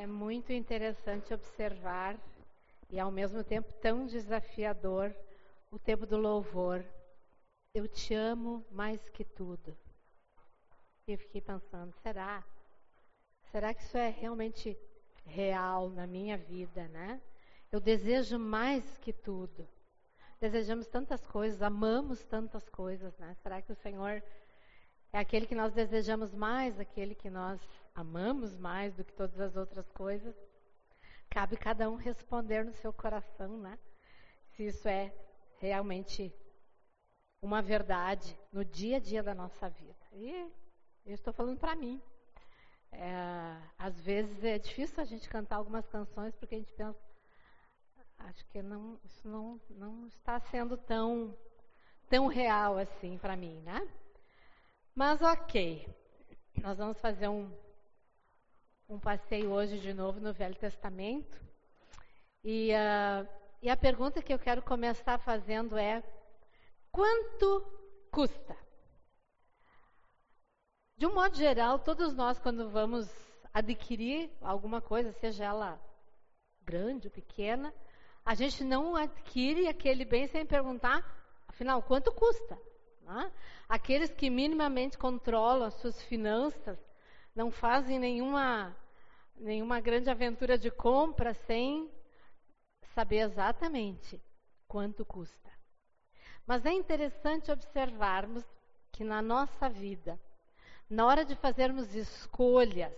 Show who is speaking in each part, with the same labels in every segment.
Speaker 1: É muito interessante observar e ao mesmo tempo tão desafiador o tempo do louvor. Eu te amo mais que tudo. E eu fiquei pensando, será? Será que isso é realmente real na minha vida, né? Eu desejo mais que tudo. Desejamos tantas coisas, amamos tantas coisas, né? Será que o Senhor é aquele que nós desejamos mais, aquele que nós amamos mais do que todas as outras coisas? Cabe cada um responder no seu coração, né? Se isso é realmente uma verdade no dia a dia da nossa vida. E eu estou falando para mim. É, às vezes é difícil a gente cantar algumas canções porque a gente pensa, acho que não, isso não, não está sendo tão, tão real assim para mim, né? Mas ok, nós vamos fazer um, um passeio hoje de novo no Velho Testamento. E, uh, e a pergunta que eu quero começar fazendo é: quanto custa? De um modo geral, todos nós, quando vamos adquirir alguma coisa, seja ela grande ou pequena, a gente não adquire aquele bem sem perguntar, afinal, quanto custa? Né? Aqueles que minimamente controlam as suas finanças não fazem nenhuma, nenhuma grande aventura de compra sem saber exatamente quanto custa. Mas é interessante observarmos que na nossa vida, na hora de fazermos escolhas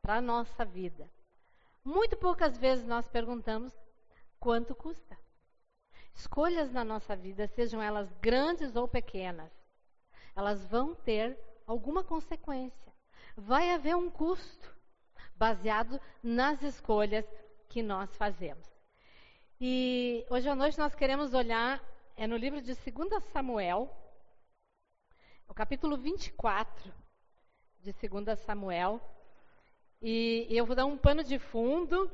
Speaker 1: para a nossa vida, muito poucas vezes nós perguntamos quanto custa. Escolhas na nossa vida, sejam elas grandes ou pequenas, elas vão ter alguma consequência. Vai haver um custo baseado nas escolhas que nós fazemos. E hoje à noite nós queremos olhar é no livro de 2 Samuel, o capítulo 24 de 2 Samuel. E, eu vou dar um pano de fundo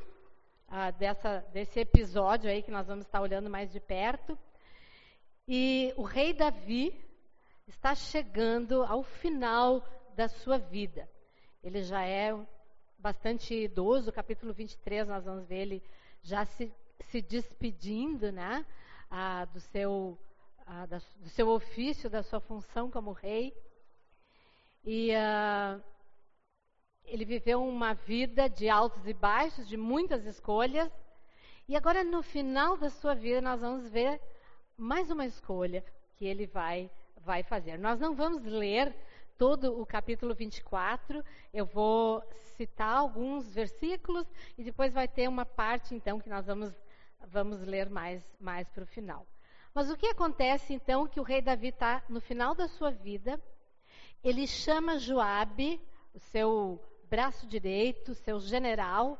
Speaker 1: uh, dessa, desse episódio aí que nós vamos estar olhando mais de perto. E o rei Davi está chegando ao final da sua vida. Ele já é bastante idoso, capítulo 23, nós vamos ver ele já se, se despedindo né, ah, do seu da, do seu ofício, da sua função como rei. E uh, ele viveu uma vida de altos e baixos, de muitas escolhas. E agora, no final da sua vida, nós vamos ver mais uma escolha que ele vai, vai fazer. Nós não vamos ler todo o capítulo 24, eu vou citar alguns versículos e depois vai ter uma parte, então, que nós vamos, vamos ler mais, mais para o final. Mas o que acontece então que o rei Davi está no final da sua vida, ele chama Joabe, o seu braço direito, seu general,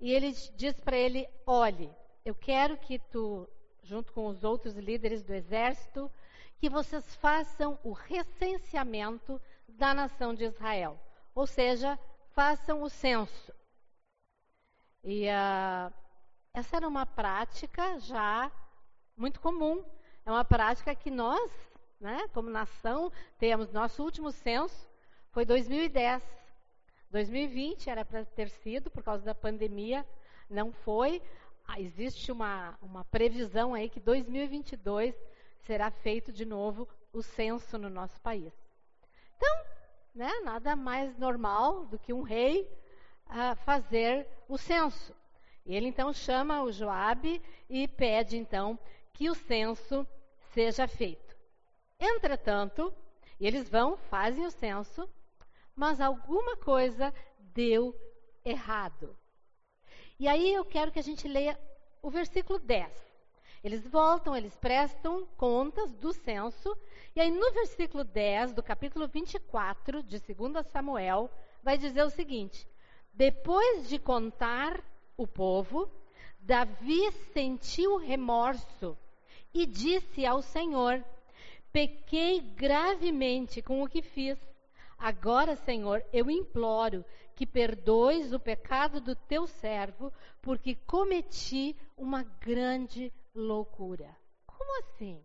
Speaker 1: e ele diz para ele: "Olhe, eu quero que tu, junto com os outros líderes do exército, que vocês façam o recenseamento da nação de Israel, ou seja, façam o censo." E uh, essa era uma prática já muito comum. É uma prática que nós, né, como nação, temos. Nosso último censo foi 2010. 2020 era para ter sido, por causa da pandemia, não foi. Ah, existe uma, uma previsão aí que 2022 será feito de novo o censo no nosso país. Então, né, nada mais normal do que um rei uh, fazer o censo. Ele então chama o Joabe e pede então que o censo seja feito. Entretanto, eles vão, fazem o censo, mas alguma coisa deu errado. E aí eu quero que a gente leia o versículo 10. Eles voltam, eles prestam contas do censo, e aí no versículo 10 do capítulo 24 de 2 Samuel, vai dizer o seguinte: Depois de contar o povo, Davi sentiu remorso e disse ao Senhor: Pequei gravemente com o que fiz. Agora, Senhor, eu imploro que perdoes o pecado do teu servo, porque cometi uma grande loucura. Como assim?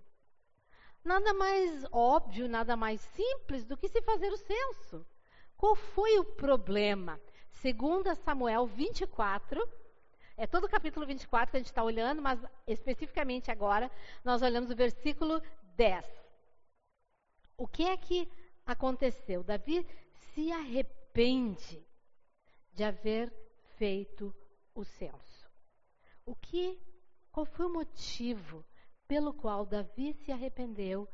Speaker 1: Nada mais óbvio, nada mais simples do que se fazer o censo. Qual foi o problema? 2 Samuel 24. É todo o capítulo 24 que a gente está olhando, mas especificamente agora nós olhamos o versículo 10. O que é que aconteceu? Davi se arrepende de haver feito o censo. O que, qual foi o motivo pelo qual Davi se arrependeu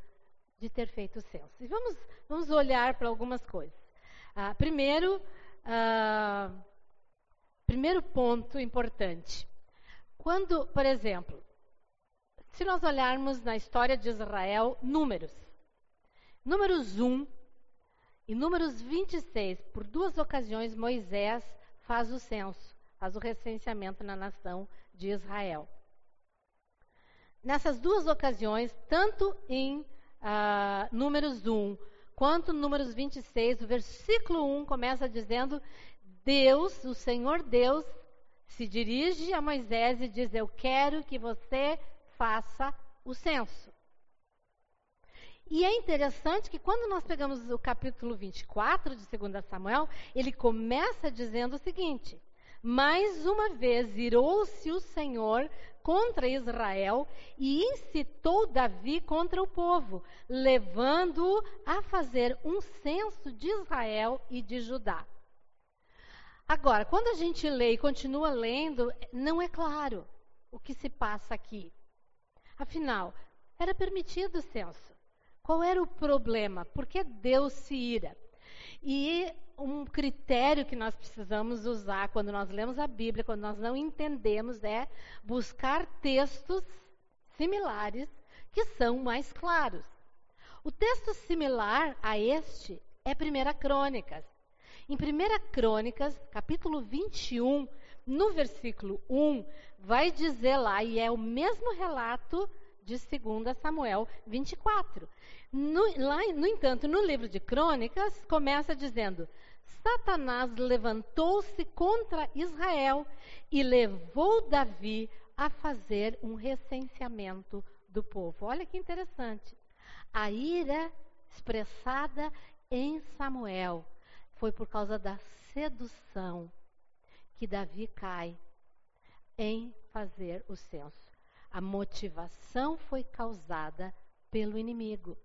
Speaker 1: de ter feito o censo? E vamos, vamos olhar para algumas coisas. Ah, primeiro, ah, primeiro ponto importante. Quando, por exemplo, se nós olharmos na história de Israel, números. Números 1 e números 26, por duas ocasiões, Moisés faz o censo, faz o recenseamento na nação de Israel. Nessas duas ocasiões, tanto em uh, Números 1 quanto Números 26, o versículo 1 começa dizendo: Deus, o Senhor Deus, se dirige a Moisés e diz: Eu quero que você faça o censo. E é interessante que quando nós pegamos o capítulo 24 de 2 Samuel, ele começa dizendo o seguinte: Mais uma vez irou-se o Senhor contra Israel e incitou Davi contra o povo, levando-o a fazer um censo de Israel e de Judá. Agora, quando a gente lê e continua lendo, não é claro o que se passa aqui. Afinal, era permitido o censo. Qual era o problema? Por que Deus se ira? E um critério que nós precisamos usar quando nós lemos a Bíblia, quando nós não entendemos, é buscar textos similares que são mais claros. O texto similar a este é 1 Crônicas. Em 1 Crônicas, capítulo 21, no versículo 1, vai dizer lá, e é o mesmo relato de 2 Samuel 24. No, lá, no entanto, no livro de Crônicas, começa dizendo: Satanás levantou-se contra Israel e levou Davi a fazer um recenseamento do povo. Olha que interessante. A ira expressada em Samuel foi por causa da sedução que Davi cai em fazer o censo. A motivação foi causada pelo inimigo.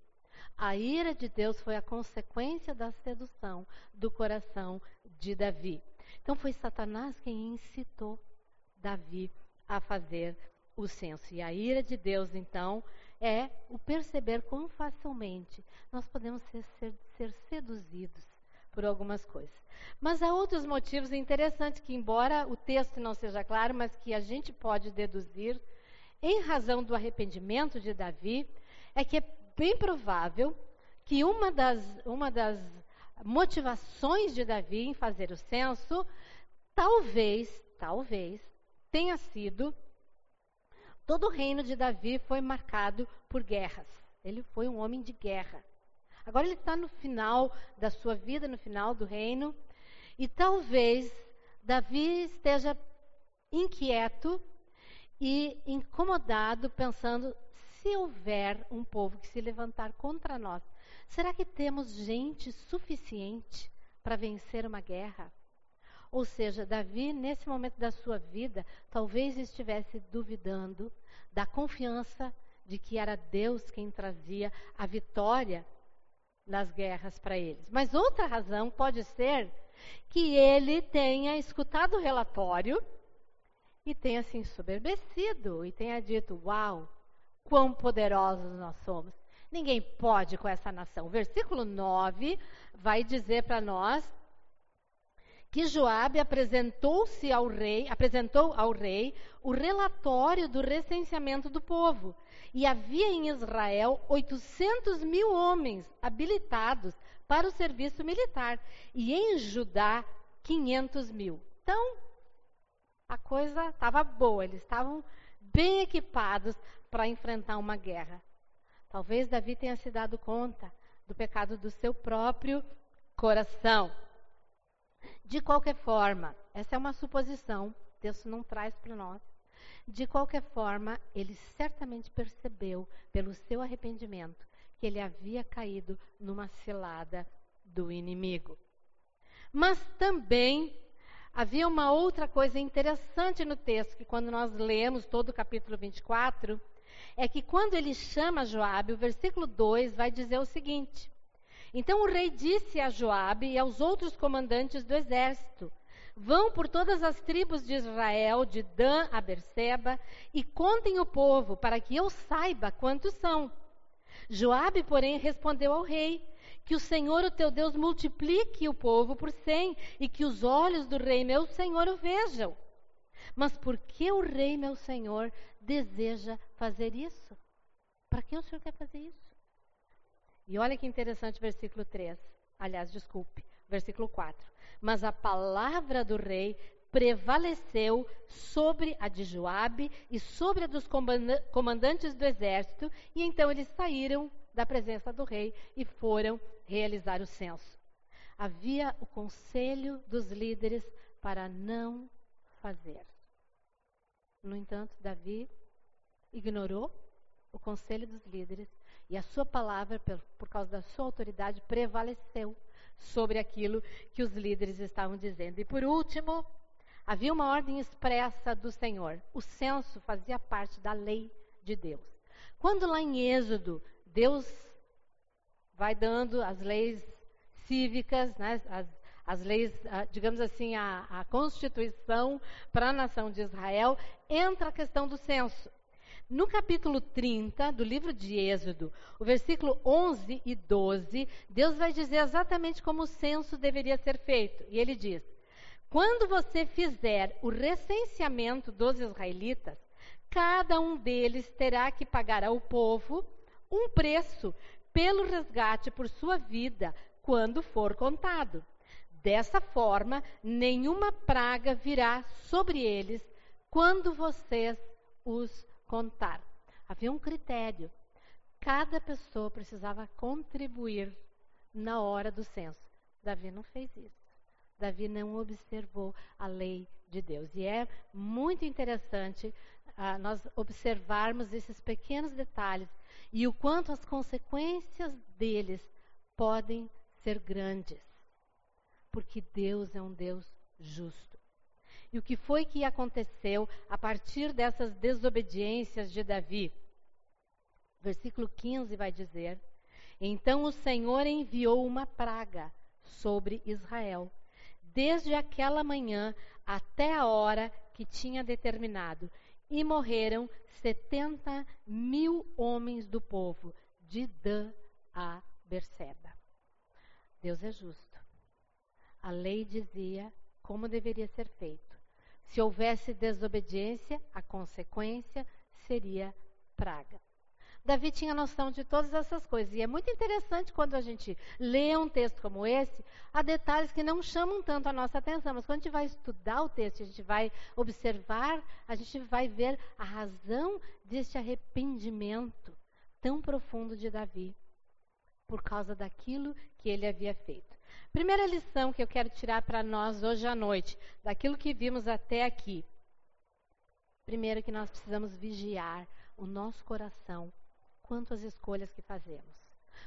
Speaker 1: A ira de Deus foi a consequência da sedução do coração de Davi. Então foi Satanás quem incitou Davi a fazer o censo. E a ira de Deus, então, é o perceber quão facilmente nós podemos ser, ser, ser seduzidos por algumas coisas. Mas há outros motivos interessantes que, embora o texto não seja claro, mas que a gente pode deduzir, em razão do arrependimento de Davi, é que é bem provável que uma das, uma das motivações de Davi em fazer o censo, talvez, talvez, tenha sido todo o reino de Davi foi marcado por guerras. Ele foi um homem de guerra. Agora ele está no final da sua vida, no final do reino, e talvez Davi esteja inquieto e incomodado, pensando: se houver um povo que se levantar contra nós, será que temos gente suficiente para vencer uma guerra? Ou seja, Davi, nesse momento da sua vida, talvez estivesse duvidando da confiança de que era Deus quem trazia a vitória nas guerras para eles. Mas outra razão pode ser que ele tenha escutado o relatório e tenha se ensoberbecido e tenha dito: Uau, quão poderosos nós somos. Ninguém pode com essa nação. O versículo 9 vai dizer para nós que Joabe apresentou-se ao rei, apresentou ao rei o relatório do recenseamento do povo. E havia em Israel 800 mil homens habilitados para o serviço militar, e em Judá 500 mil. Então, a coisa estava boa, eles estavam bem equipados para enfrentar uma guerra. Talvez Davi tenha se dado conta do pecado do seu próprio coração. De qualquer forma, essa é uma suposição, Deus não traz para nós. De qualquer forma, ele certamente percebeu, pelo seu arrependimento, que ele havia caído numa cilada do inimigo. Mas também havia uma outra coisa interessante no texto, que quando nós lemos todo o capítulo 24, é que quando ele chama Joabe, o versículo 2 vai dizer o seguinte: Então o rei disse a Joabe e aos outros comandantes do exército: Vão por todas as tribos de Israel, de Dan a Berseba, e contem o povo, para que eu saiba quantos são. Joabe, porém, respondeu ao rei: Que o Senhor, o teu Deus, multiplique o povo por cem, e que os olhos do rei, meu senhor, o vejam. Mas por que o rei, meu senhor, deseja fazer isso? Para que o senhor quer fazer isso? E olha que interessante versículo 3. Aliás, desculpe, versículo 4. Mas a palavra do rei prevaleceu sobre a de Joabe e sobre a dos comandantes do exército, e então eles saíram da presença do rei e foram realizar o censo. Havia o conselho dos líderes para não fazer. No entanto, Davi ignorou o conselho dos líderes e a sua palavra, por causa da sua autoridade, prevaleceu sobre aquilo que os líderes estavam dizendo. E por último, havia uma ordem expressa do Senhor. O censo fazia parte da lei de Deus. Quando lá em Êxodo, Deus vai dando as leis cívicas, né, as, as leis, ah, digamos assim, a, a Constituição para a nação de Israel, entra a questão do censo. No capítulo 30 do livro de Êxodo, o versículo 11 e 12, Deus vai dizer exatamente como o censo deveria ser feito. E ele diz: Quando você fizer o recenseamento dos israelitas, cada um deles terá que pagar ao povo um preço pelo resgate por sua vida quando for contado. Dessa forma, nenhuma praga virá sobre eles quando vocês os contar. Havia um critério. Cada pessoa precisava contribuir na hora do censo. Davi não fez isso. Davi não observou a lei de Deus. E é muito interessante nós observarmos esses pequenos detalhes e o quanto as consequências deles podem ser grandes porque Deus é um Deus justo. E o que foi que aconteceu a partir dessas desobediências de Davi? Versículo 15 vai dizer: Então o Senhor enviou uma praga sobre Israel, desde aquela manhã até a hora que tinha determinado, e morreram setenta mil homens do povo, de Dan a Berseba. Deus é justo. A lei dizia como deveria ser feito. Se houvesse desobediência, a consequência seria praga. Davi tinha noção de todas essas coisas. E é muito interessante quando a gente lê um texto como esse, há detalhes que não chamam tanto a nossa atenção. Mas quando a gente vai estudar o texto, a gente vai observar, a gente vai ver a razão deste arrependimento tão profundo de Davi por causa daquilo que ele havia feito. Primeira lição que eu quero tirar para nós hoje à noite, daquilo que vimos até aqui. Primeiro, que nós precisamos vigiar o nosso coração quanto às escolhas que fazemos.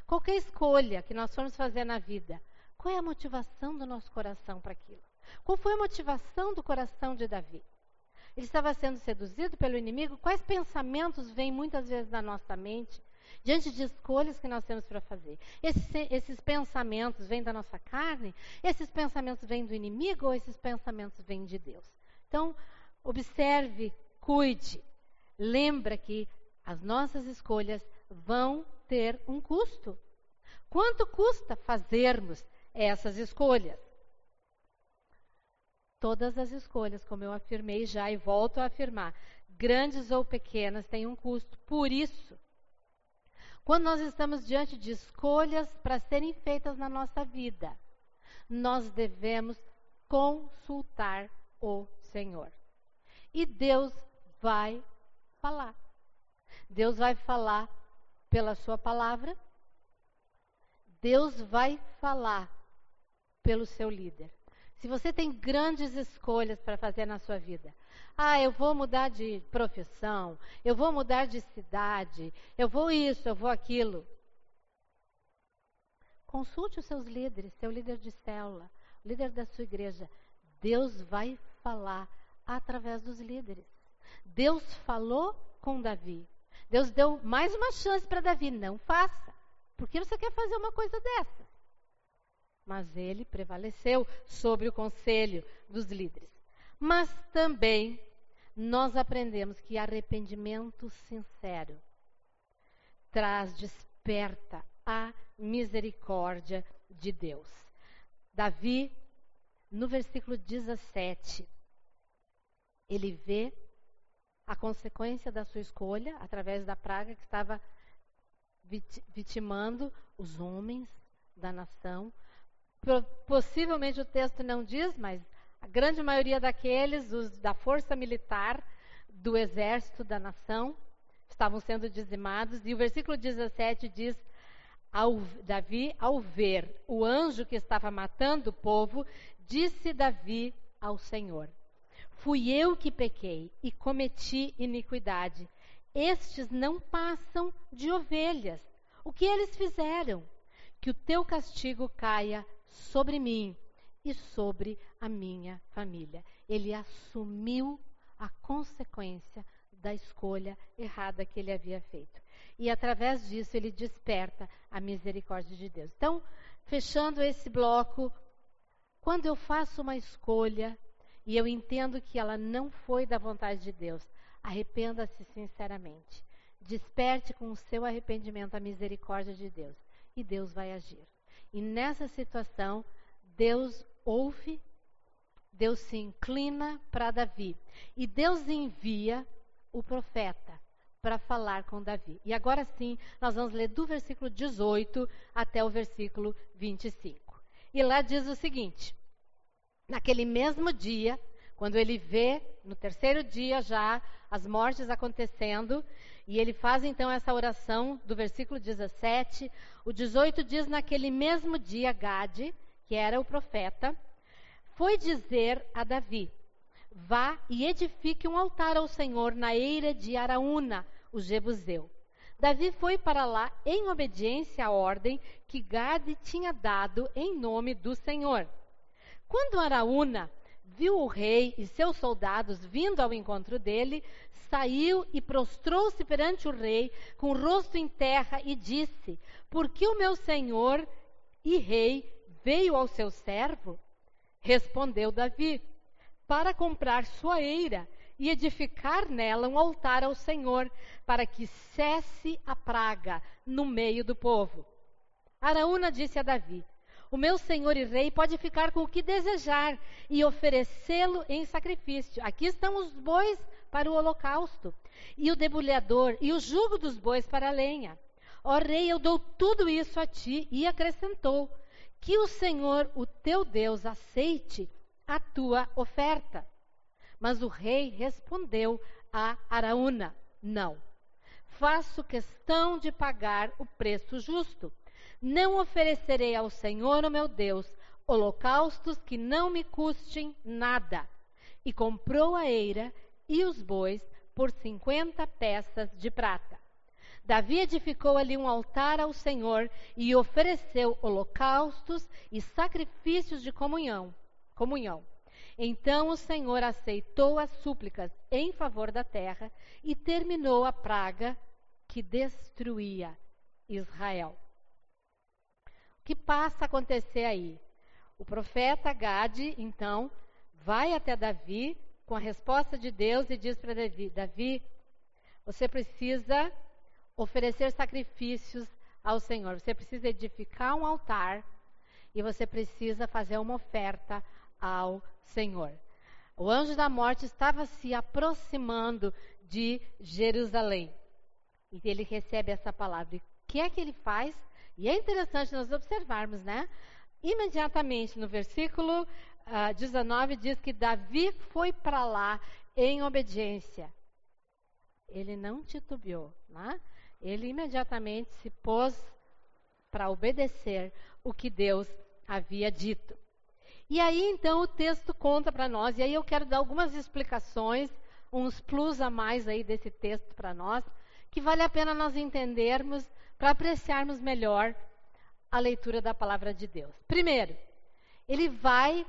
Speaker 1: Qualquer escolha que nós formos fazer na vida, qual é a motivação do nosso coração para aquilo? Qual foi a motivação do coração de Davi? Ele estava sendo seduzido pelo inimigo? Quais pensamentos vêm muitas vezes na nossa mente diante de escolhas que nós temos para fazer. Esses, esses pensamentos vêm da nossa carne? Esses pensamentos vêm do inimigo ou esses pensamentos vêm de Deus? Então, observe, cuide. Lembra que as nossas escolhas vão ter um custo. Quanto custa fazermos essas escolhas? Todas as escolhas, como eu afirmei já e volto a afirmar, grandes ou pequenas, têm um custo. Por isso, quando nós estamos diante de escolhas para serem feitas na nossa vida, nós devemos consultar o Senhor. E Deus vai falar. Deus vai falar pela Sua palavra. Deus vai falar pelo seu líder. Se você tem grandes escolhas para fazer na sua vida, ah, eu vou mudar de profissão, eu vou mudar de cidade, eu vou isso, eu vou aquilo. Consulte os seus líderes, seu líder de célula, líder da sua igreja. Deus vai falar através dos líderes. Deus falou com Davi. Deus deu mais uma chance para Davi. Não faça. Por que você quer fazer uma coisa dessa? Mas ele prevaleceu sobre o conselho dos líderes. Mas também nós aprendemos que arrependimento sincero traz, desperta a misericórdia de Deus. Davi, no versículo 17, ele vê a consequência da sua escolha através da praga que estava vitimando os homens da nação. Possivelmente o texto não diz, mas a grande maioria daqueles, os da força militar do exército da nação, estavam sendo dizimados. E o versículo 17 diz: ao, Davi, ao ver o anjo que estava matando o povo, disse Davi ao Senhor: Fui eu que pequei e cometi iniquidade. Estes não passam de ovelhas. O que eles fizeram? Que o teu castigo caia sobre mim e sobre a minha família. Ele assumiu a consequência da escolha errada que ele havia feito. E através disso ele desperta a misericórdia de Deus. Então, fechando esse bloco, quando eu faço uma escolha e eu entendo que ela não foi da vontade de Deus, arrependa-se sinceramente. Desperte com o seu arrependimento a misericórdia de Deus e Deus vai agir. E nessa situação, Deus ouve, Deus se inclina para Davi e Deus envia o profeta para falar com Davi. E agora sim, nós vamos ler do versículo 18 até o versículo 25. E lá diz o seguinte: Naquele mesmo dia, quando ele vê, no terceiro dia já, as mortes acontecendo, e ele faz então essa oração do versículo 17. O 18 diz: Naquele mesmo dia, Gade, que era o profeta, foi dizer a Davi: Vá e edifique um altar ao Senhor na eira de Araúna, o Jebuseu. Davi foi para lá em obediência à ordem que Gade tinha dado em nome do Senhor. Quando Araúna viu o rei e seus soldados vindo ao encontro dele, saiu e prostrou-se perante o rei, com o rosto em terra, e disse: Por que o meu senhor e rei veio ao seu servo? Respondeu Davi: Para comprar sua eira e edificar nela um altar ao Senhor, para que cesse a praga no meio do povo. Araúna disse a Davi: o meu senhor e rei pode ficar com o que desejar e oferecê-lo em sacrifício. Aqui estão os bois para o holocausto, e o debulhador, e o jugo dos bois para a lenha. Ó rei, eu dou tudo isso a ti. E acrescentou: Que o Senhor, o teu Deus, aceite a tua oferta. Mas o rei respondeu a Araúna: Não. Faço questão de pagar o preço justo. Não oferecerei ao Senhor, o meu Deus, holocaustos que não me custem nada. E comprou a eira e os bois por cinquenta peças de prata. Davi edificou ali um altar ao Senhor e ofereceu holocaustos e sacrifícios de comunhão. comunhão. Então o Senhor aceitou as súplicas em favor da terra e terminou a praga que destruía Israel que passa a acontecer aí? O profeta Gade, então, vai até Davi com a resposta de Deus e diz para Davi: Davi, você precisa oferecer sacrifícios ao Senhor. Você precisa edificar um altar e você precisa fazer uma oferta ao Senhor. O anjo da morte estava se aproximando de Jerusalém. E ele recebe essa palavra. E o que é que ele faz? E é interessante nós observarmos, né? Imediatamente no versículo uh, ah, 19 diz que Davi foi para lá em obediência. Ele não titubeou, né? Ele imediatamente se pôs para obedecer o que Deus havia dito. E aí então o texto conta para nós, e aí eu quero dar algumas explicações, uns plus a mais aí desse texto para nós, que vale a pena nós entendermos para apreciarmos melhor a leitura da palavra de Deus. Primeiro, ele vai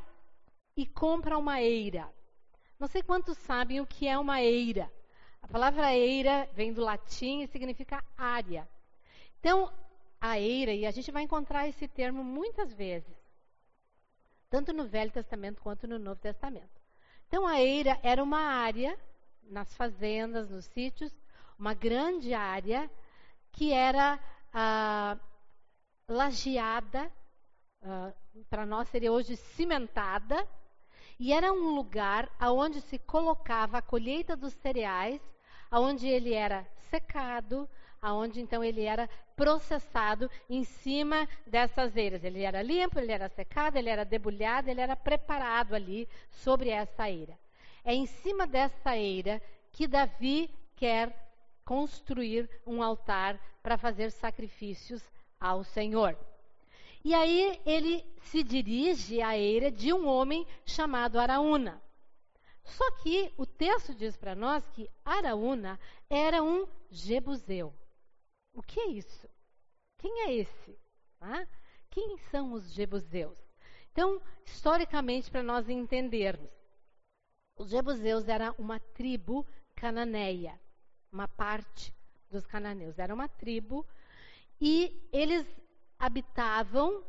Speaker 1: e compra uma eira. Não sei quantos sabem o que é uma eira. A palavra eira vem do latim e significa área. Então, a eira, e a gente vai encontrar esse termo muitas vezes, tanto no Velho Testamento quanto no Novo Testamento. Então, a eira era uma área nas fazendas, nos sítios, uma grande área que era ah, lajeada, ah, para nós seria hoje cimentada, e era um lugar aonde se colocava a colheita dos cereais, aonde ele era secado, aonde então ele era processado em cima dessas eiras. Ele era limpo, ele era secado, ele era debulhado, ele era preparado ali sobre essa eira. É em cima dessa eira que Davi quer construir um altar para fazer sacrifícios ao Senhor. E aí ele se dirige à eira de um homem chamado Araúna. Só que o texto diz para nós que Araúna era um jebuseu. O que é isso? Quem é esse? Ah? Quem são os jebuseus? Então, historicamente, para nós entendermos, os jebuseus era uma tribo cananeia, uma parte dos cananeus. Era uma tribo e eles habitavam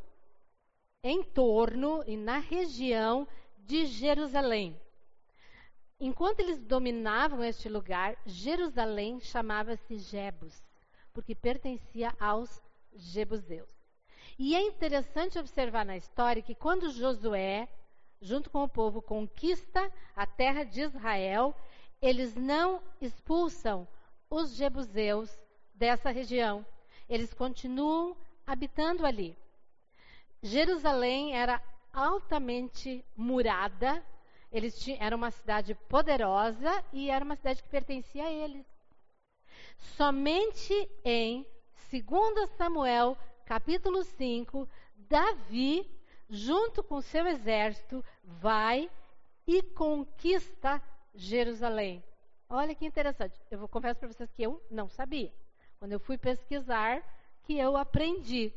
Speaker 1: em torno e na região de Jerusalém. Enquanto eles dominavam este lugar, Jerusalém chamava-se Jebus, porque pertencia aos Jebuseus. E é interessante observar na história que quando Josué, junto com o povo, conquista a terra de Israel, eles não expulsam os jebuseus dessa região. Eles continuam habitando ali. Jerusalém era altamente murada, eles tinham, era uma cidade poderosa e era uma cidade que pertencia a eles. Somente em 2 Samuel, capítulo 5, Davi, junto com seu exército, vai e conquista Jerusalém. Olha que interessante. Eu vou confessar para vocês que eu não sabia. Quando eu fui pesquisar, que eu aprendi.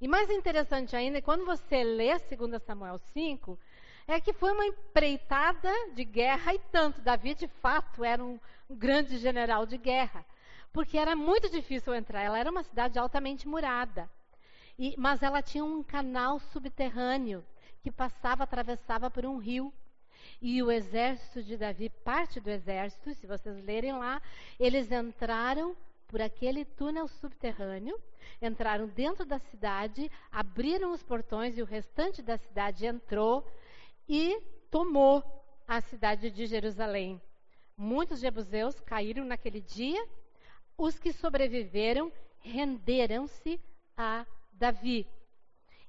Speaker 1: E mais interessante ainda, quando você lê 2 Samuel 5, é que foi uma empreitada de guerra e tanto. Davi, de fato, era um, um grande general de guerra. Porque era muito difícil entrar. Ela era uma cidade altamente murada. E, mas ela tinha um canal subterrâneo que passava, atravessava por um rio. E o exército de Davi, parte do exército, se vocês lerem lá, eles entraram por aquele túnel subterrâneo, entraram dentro da cidade, abriram os portões e o restante da cidade entrou e tomou a cidade de Jerusalém. Muitos jebuseus caíram naquele dia, os que sobreviveram renderam-se a Davi.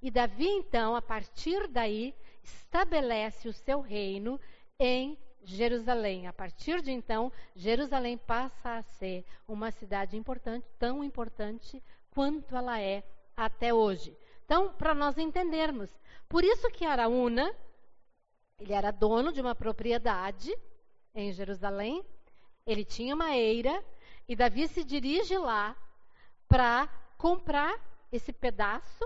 Speaker 1: E Davi, então, a partir daí, estabelece o seu reino em Jerusalém. A partir de então, Jerusalém passa a ser uma cidade importante, tão importante quanto ela é até hoje. Então, para nós entendermos, por isso que Araúna, ele era dono de uma propriedade em Jerusalém, ele tinha uma eira, e Davi se dirige lá para comprar esse pedaço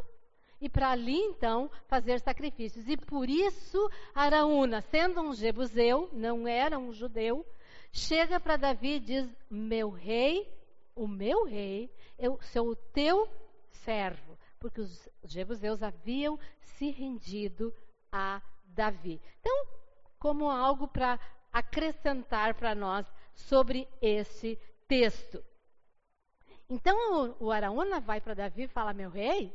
Speaker 1: e para ali então fazer sacrifícios. E por isso Araúna, sendo um jebuseu, não era um judeu, chega para Davi e diz: Meu rei, o meu rei, eu sou o teu servo. Porque os jebuseus haviam se rendido a Davi. Então, como algo para acrescentar para nós sobre esse texto. Então o, o Araúna vai para Davi e fala: Meu rei,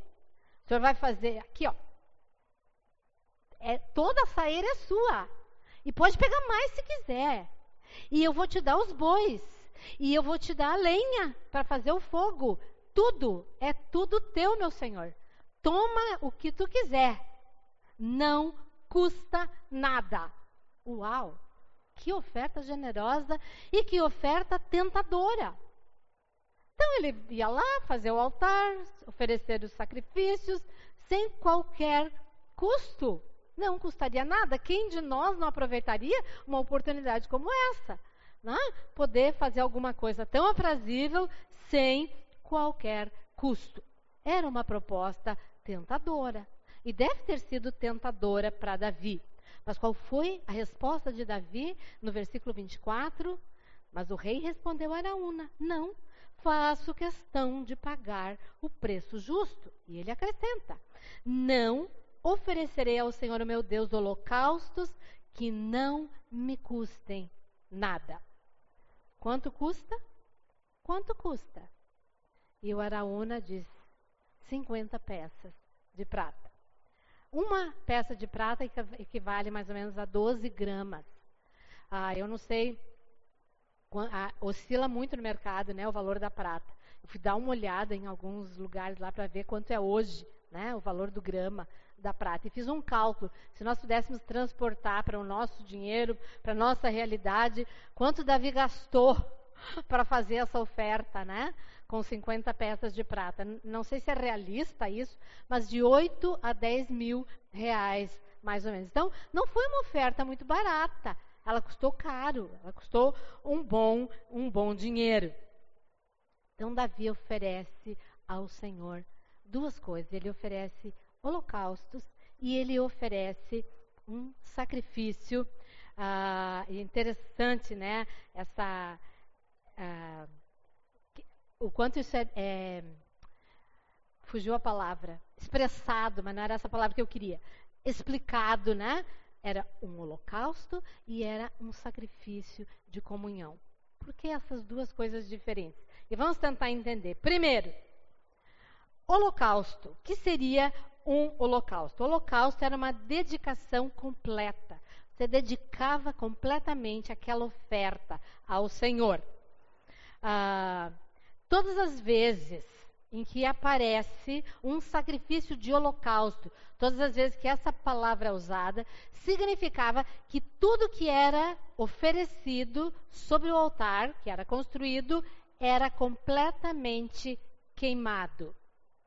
Speaker 1: o senhor vai fazer aqui, ó. É, toda a saíra é sua. E pode pegar mais se quiser. E eu vou te dar os bois. E eu vou te dar a lenha para fazer o fogo. Tudo, é tudo teu, meu senhor. Toma o que tu quiser. Não custa nada. Uau! Que oferta generosa e que oferta tentadora. Então ele ia lá fazer o altar, oferecer os sacrifícios, sem qualquer custo. Não custaria nada. Quem de nós não aproveitaria uma oportunidade como essa? Né? Poder fazer alguma coisa tão aprazível sem qualquer custo. Era uma proposta tentadora. E deve ter sido tentadora para Davi. Mas qual foi a resposta de Davi no versículo 24? Mas o rei respondeu a Araúna: Não, faço questão de pagar o preço justo. E ele acrescenta: Não oferecerei ao Senhor meu Deus holocaustos que não me custem nada. Quanto custa? Quanto custa? E o Araúna diz: 50 peças de prata. Uma peça de prata equivale mais ou menos a 12 gramas. Ah, eu não sei, ah, oscila muito no mercado né, o valor da prata. Eu fui dar uma olhada em alguns lugares lá para ver quanto é hoje né, o valor do grama da prata. E fiz um cálculo. Se nós pudéssemos transportar para o nosso dinheiro, para a nossa realidade, quanto Davi gastou para fazer essa oferta, né? com 50 peças de prata. Não sei se é realista isso, mas de 8 a 10 mil reais, mais ou menos. Então, não foi uma oferta muito barata. Ela custou caro, ela custou um bom, um bom dinheiro. Então, Davi oferece ao Senhor duas coisas. Ele oferece holocaustos e ele oferece um sacrifício. Ah, interessante, né? Essa. Ah, o quanto isso é, é, fugiu a palavra, expressado, mas não era essa palavra que eu queria, explicado, né? Era um holocausto e era um sacrifício de comunhão. Por que essas duas coisas diferentes? E vamos tentar entender. Primeiro, holocausto. O que seria um holocausto? O holocausto era uma dedicação completa. Você dedicava completamente aquela oferta ao Senhor. Ah, Todas as vezes em que aparece um sacrifício de holocausto, todas as vezes que essa palavra é usada, significava que tudo que era oferecido sobre o altar, que era construído, era completamente queimado.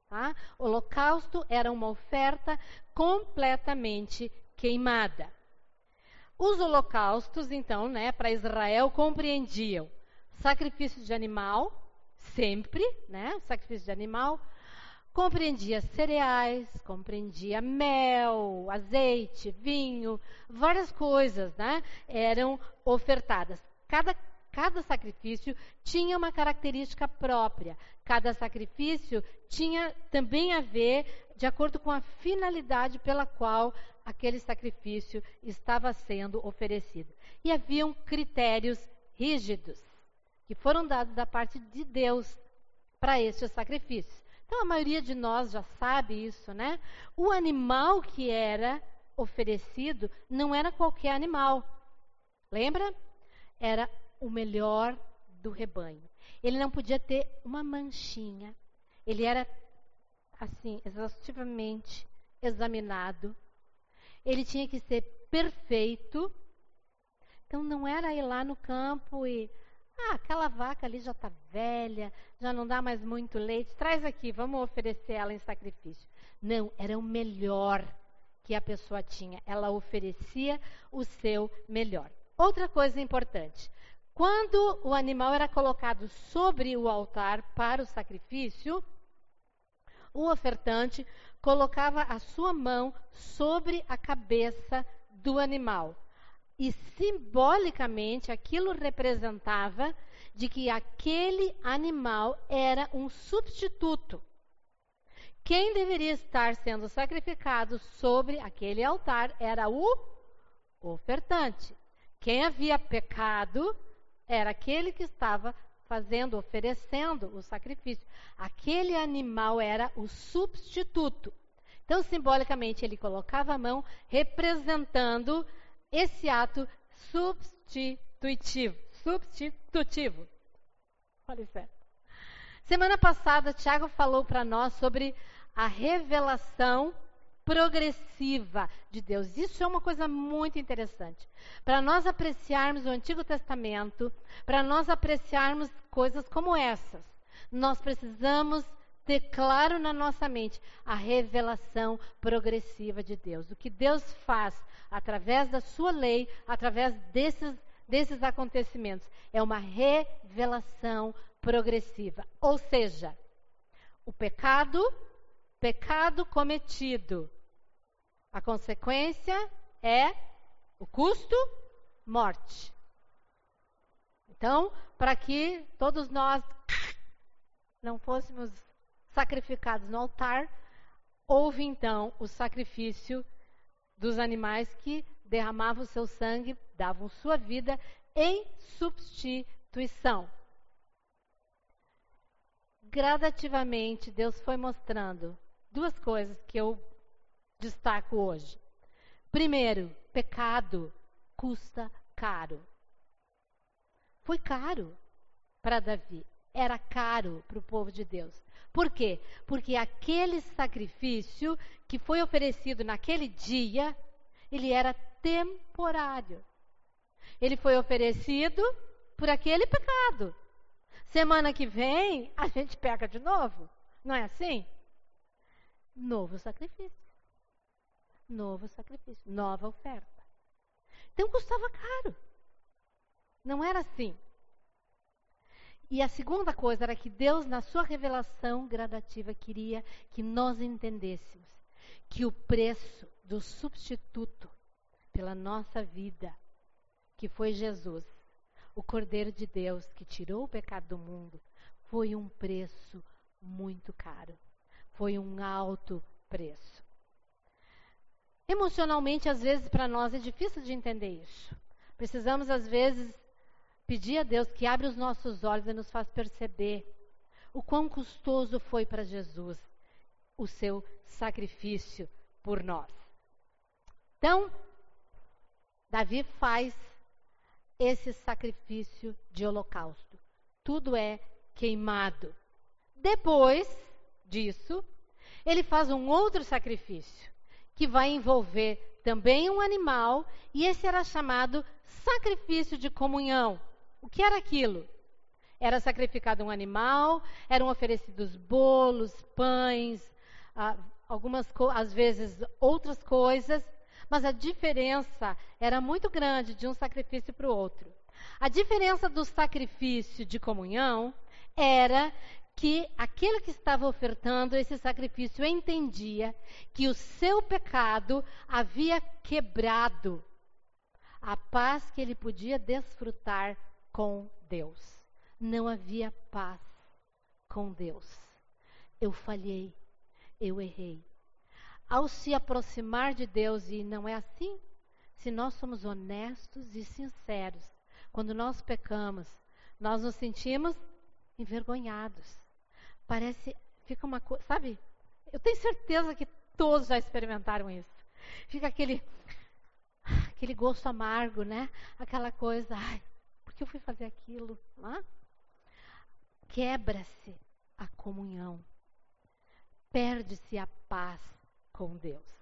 Speaker 1: Tá? Holocausto era uma oferta completamente queimada. Os holocaustos, então, né, para Israel compreendiam sacrifício de animal, sempre, né? O sacrifício de animal. Compreendia cereais, compreendia mel, azeite, vinho, várias coisas, né? Eram ofertadas. Cada, cada sacrifício tinha uma característica própria. Cada sacrifício tinha também a ver de acordo com a finalidade pela qual aquele sacrifício estava sendo oferecido. E haviam critérios rígidos que foram dados da parte de Deus para estes sacrifícios. Então a maioria de nós já sabe isso, né? O animal que era oferecido não era qualquer animal. Lembra? Era o melhor do rebanho. Ele não podia ter uma manchinha. Ele era assim, exaustivamente examinado. Ele tinha que ser perfeito. Então não era ir lá no campo e ah, aquela vaca ali já está velha, já não dá mais muito leite, traz aqui, vamos oferecer ela em sacrifício. Não, era o melhor que a pessoa tinha. Ela oferecia o seu melhor. Outra coisa importante: quando o animal era colocado sobre o altar para o sacrifício, o ofertante colocava a sua mão sobre a cabeça do animal e simbolicamente aquilo representava de que aquele animal era um substituto. Quem deveria estar sendo sacrificado sobre aquele altar era o ofertante. Quem havia pecado era aquele que estava fazendo, oferecendo o sacrifício. Aquele animal era o substituto. Então, simbolicamente, ele colocava a mão representando esse ato substitutivo. Substitutivo. Olha certo. Semana passada, Tiago falou para nós sobre a revelação progressiva de Deus. Isso é uma coisa muito interessante. Para nós apreciarmos o Antigo Testamento, para nós apreciarmos coisas como essas, nós precisamos ter claro na nossa mente a revelação progressiva de Deus. O que Deus faz através da sua lei, através desses, desses acontecimentos. É uma revelação progressiva. Ou seja, o pecado, pecado cometido. A consequência é O custo? Morte. Então, para que todos nós não fôssemos sacrificados no altar, houve então o sacrifício dos animais que derramavam seu sangue, davam sua vida em substituição. Gradativamente, Deus foi mostrando duas coisas que eu destaco hoje. Primeiro, pecado custa caro. Foi caro para Davi, era caro para o povo de Deus. Por quê? Porque aquele sacrifício que foi oferecido naquele dia, ele era temporário. Ele foi oferecido por aquele pecado. Semana que vem, a gente peca de novo. Não é assim? Novo sacrifício. Novo sacrifício. Nova oferta. Então custava caro. Não era assim. E a segunda coisa era que Deus, na sua revelação gradativa, queria que nós entendêssemos que o preço do substituto pela nossa vida, que foi Jesus, o Cordeiro de Deus que tirou o pecado do mundo, foi um preço muito caro. Foi um alto preço. Emocionalmente, às vezes, para nós é difícil de entender isso. Precisamos, às vezes, pedir a Deus que abra os nossos olhos e nos faça perceber o quão custoso foi para Jesus o seu sacrifício por nós. Então, Davi faz esse sacrifício de holocausto. Tudo é queimado. Depois disso, ele faz um outro sacrifício, que vai envolver também um animal, e esse era chamado sacrifício de comunhão. O que era aquilo? Era sacrificado um animal, eram oferecidos bolos, pães, ah, algumas às vezes outras coisas, mas a diferença era muito grande de um sacrifício para o outro. A diferença do sacrifício de comunhão era que aquele que estava ofertando esse sacrifício entendia que o seu pecado havia quebrado a paz que ele podia desfrutar com Deus. Não havia paz com Deus. Eu falhei, eu errei. Ao se aproximar de Deus, e não é assim, se nós somos honestos e sinceros, quando nós pecamos, nós nos sentimos envergonhados. Parece, fica uma coisa, sabe? Eu tenho certeza que todos já experimentaram isso. Fica aquele, aquele gosto amargo, né? Aquela coisa, ai, que eu fui fazer aquilo? Quebra-se a comunhão. Perde-se a paz com Deus.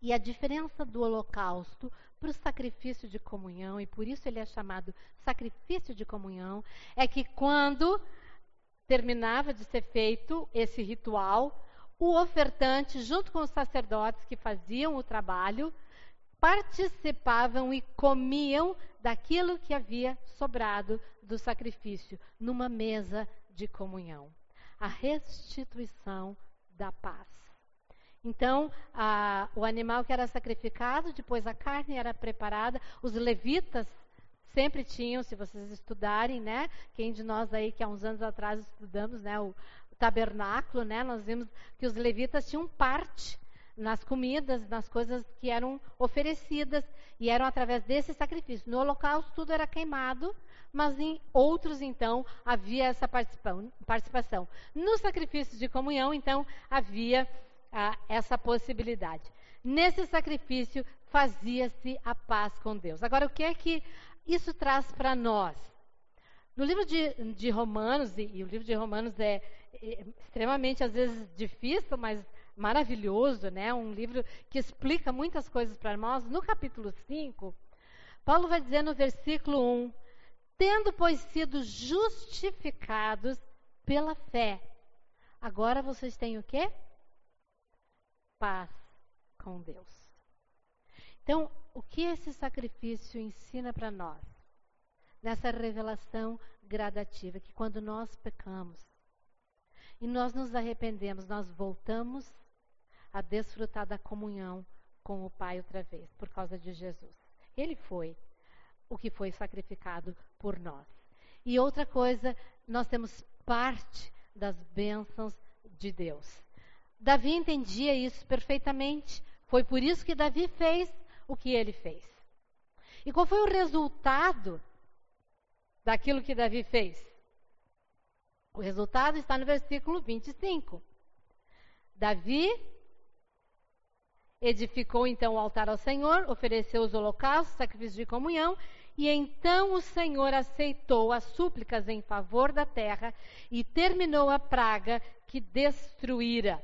Speaker 1: E a diferença do holocausto para o sacrifício de comunhão, e por isso ele é chamado sacrifício de comunhão, é que quando terminava de ser feito esse ritual, o ofertante, junto com os sacerdotes que faziam o trabalho, participavam e comiam daquilo que havia sobrado do sacrifício, numa mesa de comunhão. A restituição da paz. Então, a, o animal que era sacrificado, depois a carne era preparada, os levitas sempre tinham, se vocês estudarem, né? Quem de nós aí que há uns anos atrás estudamos, né, o, o tabernáculo, né? Nós vimos que os levitas tinham parte nas comidas, nas coisas que eram oferecidas e eram através desse sacrifício. No holocausto tudo era queimado, mas em outros então havia essa participação. No sacrifício de comunhão então havia ah, essa possibilidade. Nesse sacrifício fazia-se a paz com Deus. Agora o que é que isso traz para nós? No livro de, de Romanos, e, e, o livro de Romanos é, é, extremamente, às vezes, difícil, mas maravilhoso, né? um livro que explica muitas coisas para nós. No capítulo 5, Paulo vai dizer no versículo 1: Tendo, pois, sido justificados pela fé, agora vocês têm o quê? Paz com Deus. Então, o que esse sacrifício ensina para nós? Nessa revelação gradativa, que quando nós pecamos e nós nos arrependemos, nós voltamos a desfrutar da comunhão com o Pai outra vez, por causa de Jesus. Ele foi o que foi sacrificado por nós. E outra coisa, nós temos parte das bênçãos de Deus. Davi entendia isso perfeitamente. Foi por isso que Davi fez o que ele fez. E qual foi o resultado daquilo que Davi fez? O resultado está no versículo 25. Davi edificou então o altar ao Senhor, ofereceu os holocaustos, sacrifícios de comunhão, e então o Senhor aceitou as súplicas em favor da terra e terminou a praga que destruíra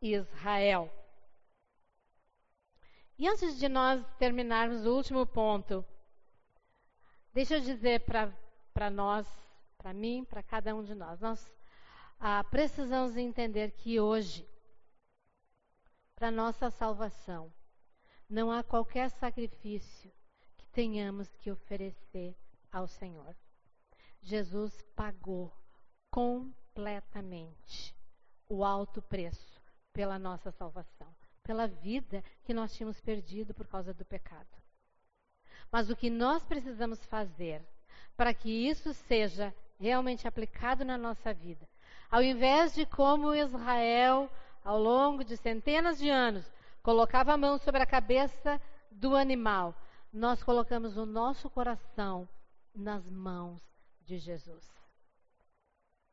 Speaker 1: Israel. E antes de nós terminarmos o último ponto, deixa eu dizer para nós, para mim, para cada um de nós, nós ah, precisamos entender que hoje, para nossa salvação, não há qualquer sacrifício que tenhamos que oferecer ao Senhor. Jesus pagou completamente o alto preço pela nossa salvação pela vida que nós tínhamos perdido por causa do pecado. Mas o que nós precisamos fazer para que isso seja realmente aplicado na nossa vida, ao invés de como Israel, ao longo de centenas de anos, colocava a mão sobre a cabeça do animal, nós colocamos o nosso coração nas mãos de Jesus.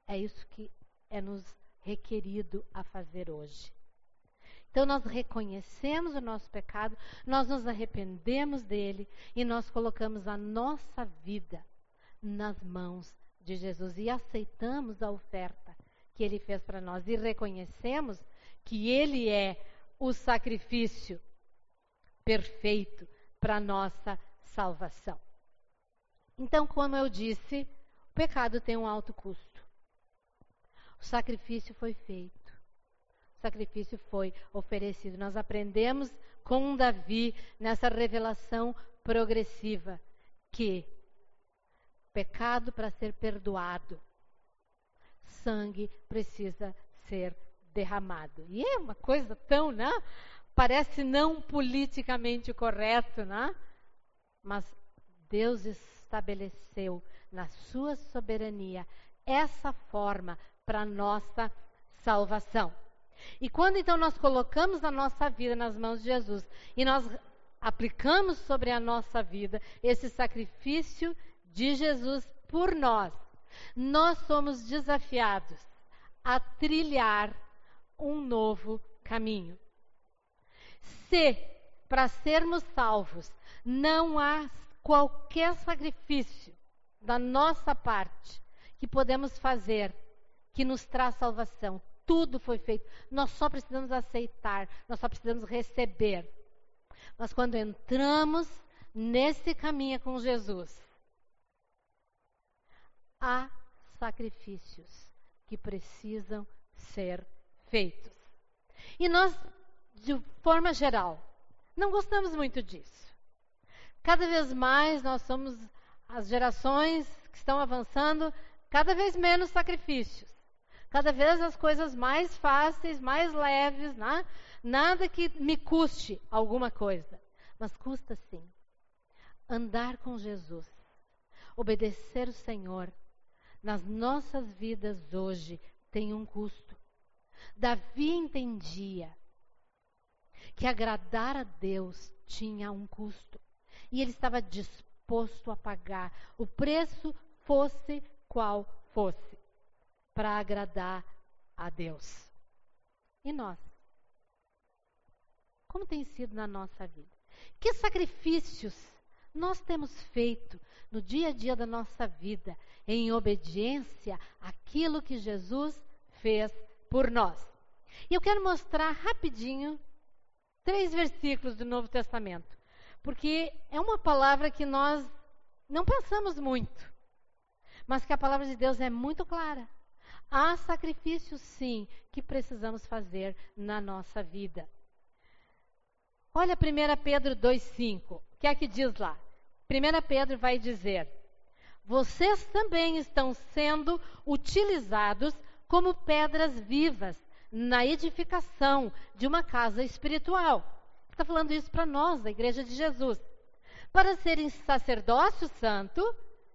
Speaker 1: É isso que é nos requerido a fazer hoje. Então nós reconhecemos o nosso pecado, nós nos arrependemos dele e nós colocamos a nossa vida nas mãos de Jesus e aceitamos a oferta que ele fez para nós e reconhecemos que ele é o sacrifício perfeito para nossa salvação. Então, como eu disse, o pecado tem um alto custo. O sacrifício foi feito sacrifício foi oferecido. Nós aprendemos com Davi nessa revelação progressiva que pecado para ser perdoado, sangue precisa ser derramado. E é uma coisa tão, né? Parece não politicamente correto, né? Mas Deus estabeleceu na sua soberania essa forma para nossa salvação. E quando então nós colocamos a nossa vida nas mãos de Jesus e nós aplicamos sobre a nossa vida esse sacrifício de Jesus por nós, nós somos desafiados a trilhar um novo caminho. Se, para sermos salvos, não há qualquer sacrifício da nossa parte que podemos fazer que nos traz salvação, tudo foi feito. Nós só precisamos aceitar, nós só precisamos receber. Mas quando entramos nesse caminho com Jesus, há sacrifícios que precisam ser E nós, de forma geral, não gostamos muito disso. Cada vez mais nós somos as gerações que estão avançando, cada vez menos sacrifícios cada vez as coisas mais fáceis, mais leves, né? nada que me custe alguma coisa. Mas custa sim. Andar com Jesus, obedecer o Senhor, nas nossas vidas hoje tem um custo. Davi entendia que agradar a Deus tinha um custo. E ele estava disposto a pagar, o preço fosse qual fosse para agradar a Deus. E nós? Como tem sido na nossa vida? Que sacrifícios nós temos feito no dia a dia da nossa vida em obediência àquilo que Jesus fez por nós? E eu quero mostrar rapidinho três versículos do Novo Testamento, porque é uma palavra que nós não pensamos muito, mas que a palavra de Deus é muito clara. Há sacrifícios, sim, que precisamos fazer na nossa vida. Olha 1 Pedro 2,5. O que é que diz lá? 1 Pedro vai dizer: Vocês também estão sendo utilizados como pedras vivas na edificação de uma casa espiritual, Está falando isso para nós, da Igreja de Jesus. Para serem sacerdócio santo,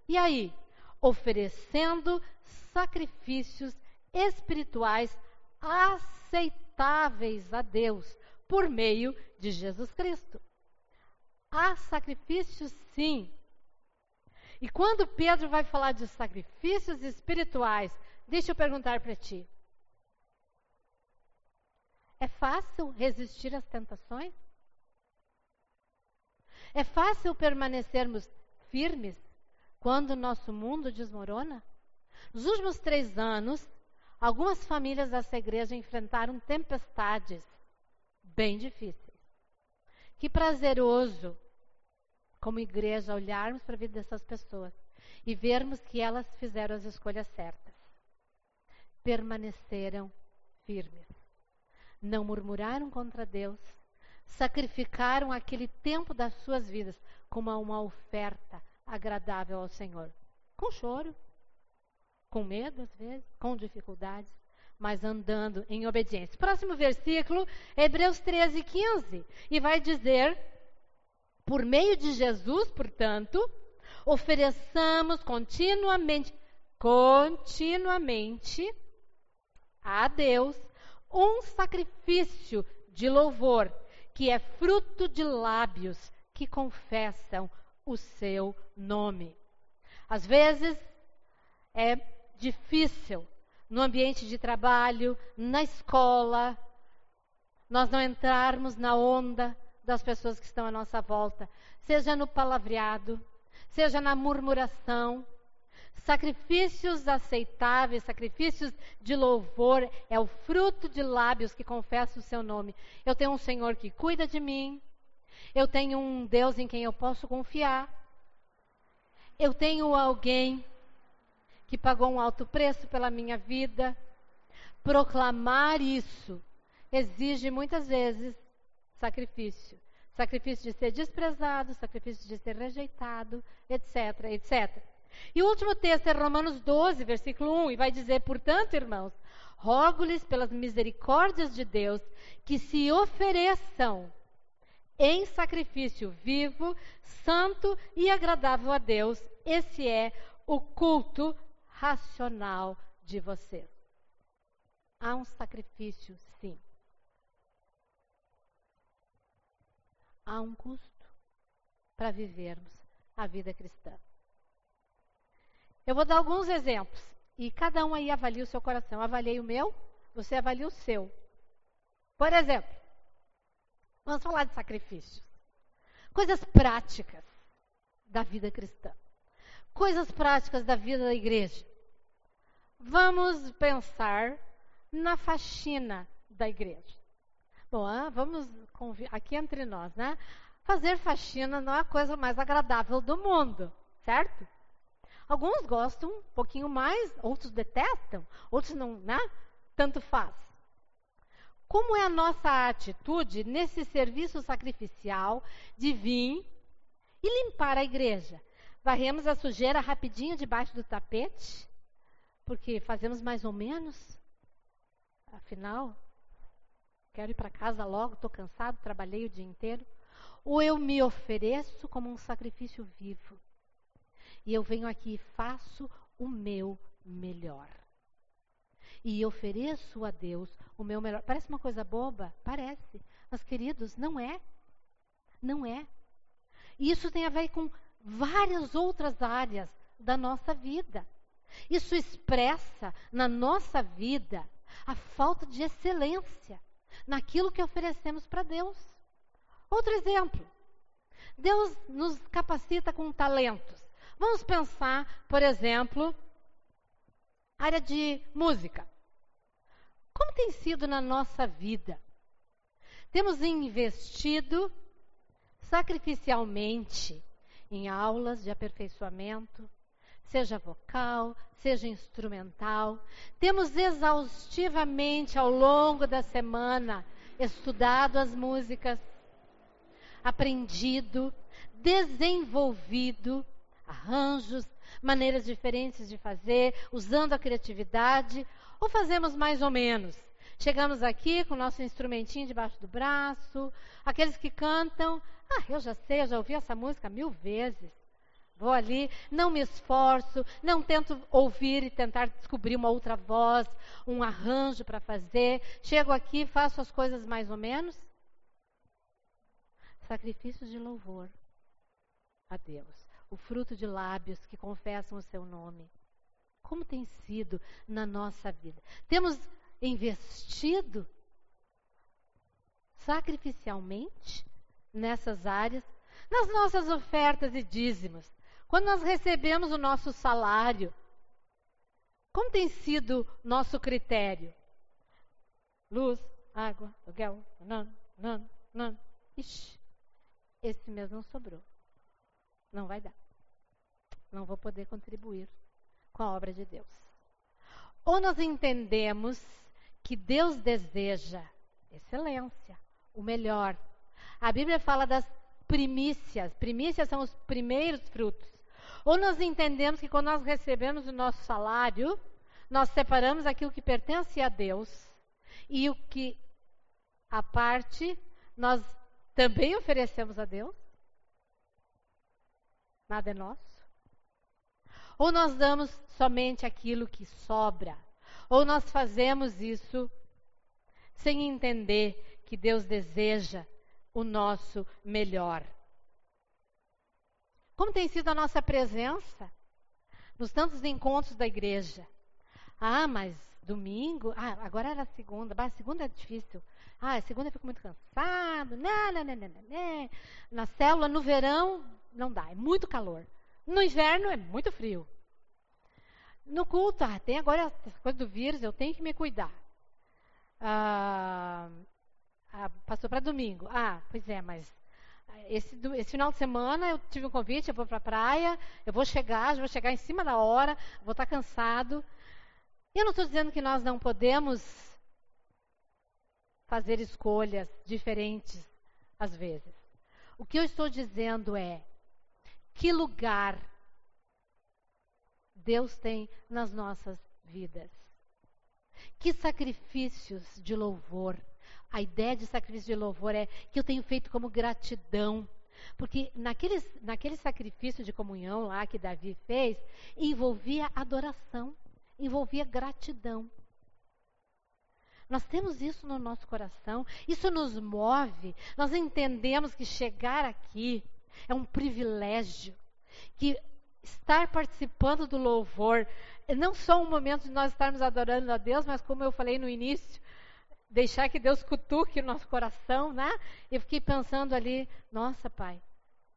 Speaker 1: e aí? Oferecendo sacrifícios espirituais aceitáveis a Deus por meio de Jesus Cristo. Há sacrifícios, sim. E quando Pedro vai falar de sacrifícios espirituais, deixa eu perguntar para ti: é fácil resistir às tentações? É fácil permanecermos firmes quando o nosso mundo desmorona? Nos últimos três anos, algumas famílias dessa igreja enfrentaram tempestades bem difíceis. Que prazeroso, como igreja, olharmos para a vida dessas pessoas e vermos que elas fizeram as escolhas certas. Permaneceram firmes. Não murmuraram contra Deus. Sacrificaram aquele tempo das suas vidas como uma oferta agradável ao Senhor. Com choro, com medo às vezes, com dificuldades, mas andando em obediência. Próximo versículo, Hebreus 13, 15. E vai dizer: por meio de Jesus, portanto, ofereçamos continuamente, continuamente a Deus um sacrifício de louvor, que é fruto de lábios que confessam o seu nome. Às vezes é difícil no ambiente de trabalho, na escola, nós não entrarmos na onda das pessoas que estão à nossa volta, seja no palavreado, seja na murmuração. Sacrifícios aceitáveis, sacrifícios de louvor, é o fruto de lábios que confessam o seu nome. Eu tenho um Senhor que cuida de mim, eu tenho um Deus em quem eu posso confiar, eu tenho alguém que pagou um alto preço pela minha vida. Proclamar isso exige muitas vezes sacrifício. Sacrifício de ser desprezado, sacrifício de ser rejeitado, etc, etc. E o último texto é Romanos 12, versículo 1, e vai dizer: Portanto, irmãos, rogo-lhes pelas misericórdias de Deus que se ofereçam em sacrifício vivo, santo e agradável a Deus. Esse é o culto racional de você. Há um sacrifício, sim. Há um custo para vivermos a vida cristã. Eu vou dar alguns exemplos e cada um aí avalia o seu coração. Eu avaliei o meu, você avalia o seu. Por exemplo, vamos falar de sacrifícios. Coisas práticas da vida cristã. Coisas práticas da vida da igreja. Vamos pensar na faxina da igreja. Bom, ah, vamos aqui entre nós, né? Fazer faxina não é a coisa mais agradável do mundo, certo? Alguns gostam um pouquinho mais, outros detestam, outros não, né? Tanto faz. Como é a nossa atitude nesse serviço sacrificial de vir e limpar a igreja? Varremos a sujeira rapidinho debaixo do tapete? porque fazemos mais ou menos. Afinal, quero ir para casa logo, estou cansado, trabalhei o dia inteiro. Ou eu me ofereço como um sacrifício vivo. E eu venho aqui e faço o meu melhor. E ofereço a Deus o meu melhor. Parece uma coisa boba? Parece. Mas, queridos, não é. Não é. E isso tem a ver com várias outras áreas da nossa vida. Isso expressa na nossa vida a falta de excelência naquilo que oferecemos para Deus. Outro exemplo. Deus nos capacita com talentos. Vamos pensar, por exemplo, área de música. Como tem sido na nossa vida? Temos investido sacrificialmente em aulas de aperfeiçoamento, seja vocal, seja instrumental. Temos exaustivamente ao longo da semana estudado as músicas, aprendido, desenvolvido arranjos, maneiras diferentes de fazer, usando a criatividade, ou fazemos mais ou menos? Chegamos aqui com o nosso instrumentinho debaixo do braço. Aqueles que cantam, ah, eu já sei, eu já ouvi essa música mil vezes. Vou ali, não me esforço, não tento ouvir e tentar descobrir uma outra voz, um arranjo para fazer. Chego aqui, faço as coisas mais ou menos. Sacrifícios de louvor a Deus, o fruto de lábios que confessam o seu nome. Como tem sido na nossa vida? Temos investido sacrificialmente nessas áreas, nas nossas ofertas e dízimos, quando nós recebemos o nosso salário, como tem sido nosso critério? Luz, água, aluguel, nan, nan, nan. Ixi, esse mês não sobrou. Não vai dar. Não vou poder contribuir com a obra de Deus. Ou nós entendemos que Deus deseja excelência, o melhor. A Bíblia fala das primícias. Primícias são os primeiros frutos. Ou nós entendemos que quando nós recebemos o nosso salário, nós separamos aquilo que pertence a Deus e o que a parte nós também oferecemos a Deus. Nada é nosso. Ou nós damos somente aquilo que sobra, ou nós fazemos isso sem entender que Deus deseja o nosso melhor. Como tem sido a nossa presença nos tantos encontros da igreja? Ah, mas domingo, ah, agora era segunda, bah, segunda é difícil. Ah, segunda eu fico muito cansado. Não, não, não, não, não. Na célula, no verão, não dá, é muito calor. No inverno é muito frio. No culto, ah, tem agora essa coisa do vírus, eu tenho que me cuidar. Ah, ah, passou para domingo. Ah, pois é, mas esse, esse, final de semana eu tive um convite, eu vou para a praia, eu vou chegar, vou chegar em cima da hora, vou estar tá cansado. Eu não estou dizendo que nós não podemos fazer escolhas diferentes às vezes. O que eu estou dizendo é que lugar Deus tem nas nossas vidas. Que sacrifícios de louvor a ideia de sacrifício de louvor é que eu tenho feito como gratidão. Porque naquele, naquele sacrifício de comunhão lá que Davi fez, envolvia adoração, envolvia gratidão. Nós temos isso no nosso coração, isso nos move. Nós entendemos que chegar aqui é um privilégio, que estar participando do louvor é não só um momento de nós estarmos adorando a Deus, mas como eu falei no início, deixar que Deus cutuque o nosso coração, né? Eu fiquei pensando ali, nossa, pai,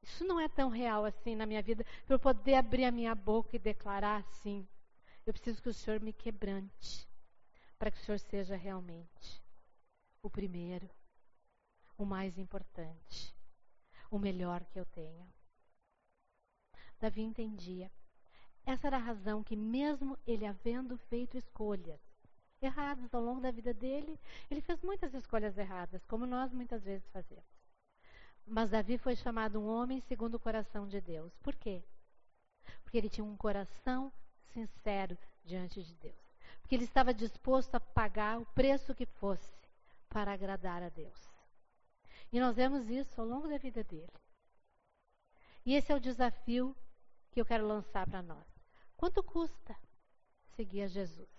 Speaker 1: isso não é tão real assim na minha vida, para eu poder abrir a minha boca e declarar assim. Eu preciso que o Senhor me quebrante, para que o Senhor seja realmente o primeiro, o mais importante, o melhor que eu tenho. Davi entendia. Essa era a razão que, mesmo ele havendo feito escolhas, erradas ao longo da vida dele. Ele fez muitas escolhas erradas, como nós muitas vezes fazemos. Mas Davi foi chamado um homem segundo o coração de Deus. Por quê? Porque ele tinha um coração sincero diante de Deus. Porque ele estava disposto a pagar o preço que fosse para agradar a Deus. E nós vemos isso ao longo da vida dele. E esse é o desafio que eu quero lançar para nós. Quanto custa seguir a Jesus?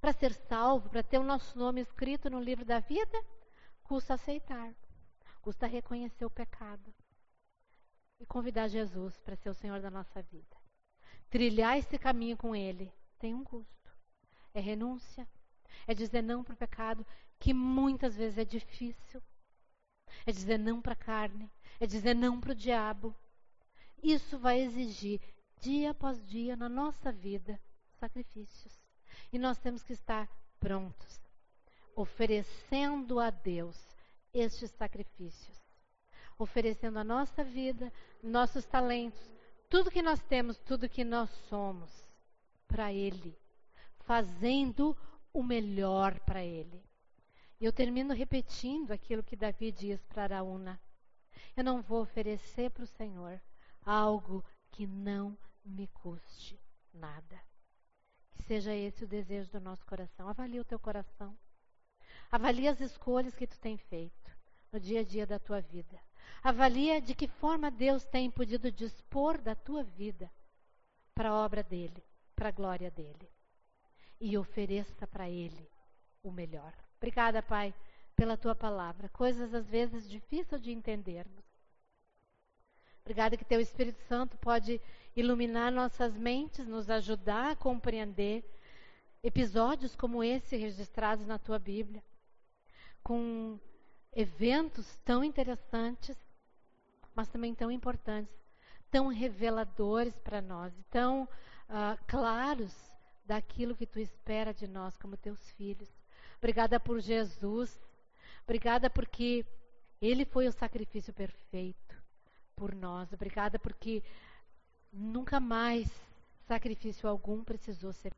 Speaker 1: Para ser salvo, para ter o nosso nome escrito no livro da vida, custa aceitar, custa reconhecer o pecado e convidar Jesus para ser o Senhor da nossa vida. Trilhar esse caminho com Ele tem um custo. É renúncia, é dizer não para o pecado, que muitas vezes é difícil. É dizer não para a carne, é dizer não para o diabo. Isso vai exigir, dia após dia, na nossa vida, sacrifícios. E nós temos que estar prontos, oferecendo a Deus estes sacrifícios, oferecendo a nossa vida, nossos talentos, tudo que nós temos, tudo que nós somos para Ele, fazendo o melhor para Ele. E eu termino repetindo aquilo que Davi diz para Araúna. Eu não vou oferecer para o Senhor algo que não me custe nada. Que seja esse o desejo do nosso coração. Avalie o teu coração. Avalia as escolhas que tu tem feito no dia a dia da tua vida. Avalia de que forma Deus tem podido dispor da tua vida para a obra dele, para a glória dele. E ofereça para ele o melhor. Obrigada, Pai, pela tua palavra. Coisas às vezes difíceis de entendermos. Obrigada que teu Espírito Santo pode iluminar nossas mentes, nos ajudar a compreender episódios como esse registrados na tua Bíblia, com eventos tão interessantes, mas também tão importantes, tão reveladores para nós, tão uh, claros daquilo que tu espera de nós como teus filhos. Obrigada por Jesus. Obrigada porque ele foi o sacrifício perfeito por nós. Obrigada porque nunca mais sacrifício algum precisou ser.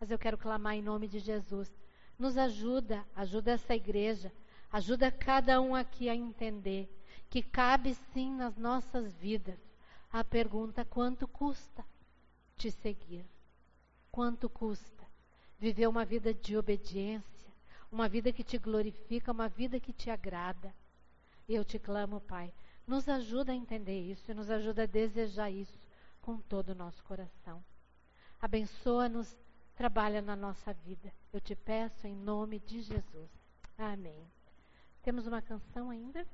Speaker 1: Mas eu quero clamar em nome de Jesus. Nos ajuda, ajuda essa igreja, ajuda cada um aqui a entender que cabe sim nas nossas vidas a pergunta: quanto custa te seguir? Quanto custa viver uma vida de obediência, uma vida que te glorifica, uma vida que te agrada? Eu te clamo, Pai, nos ajuda a entender isso e nos ajuda a desejar isso com todo o nosso coração. Abençoa-nos, trabalha na nossa vida. Eu te peço em nome de Jesus. Amém. Temos uma canção ainda?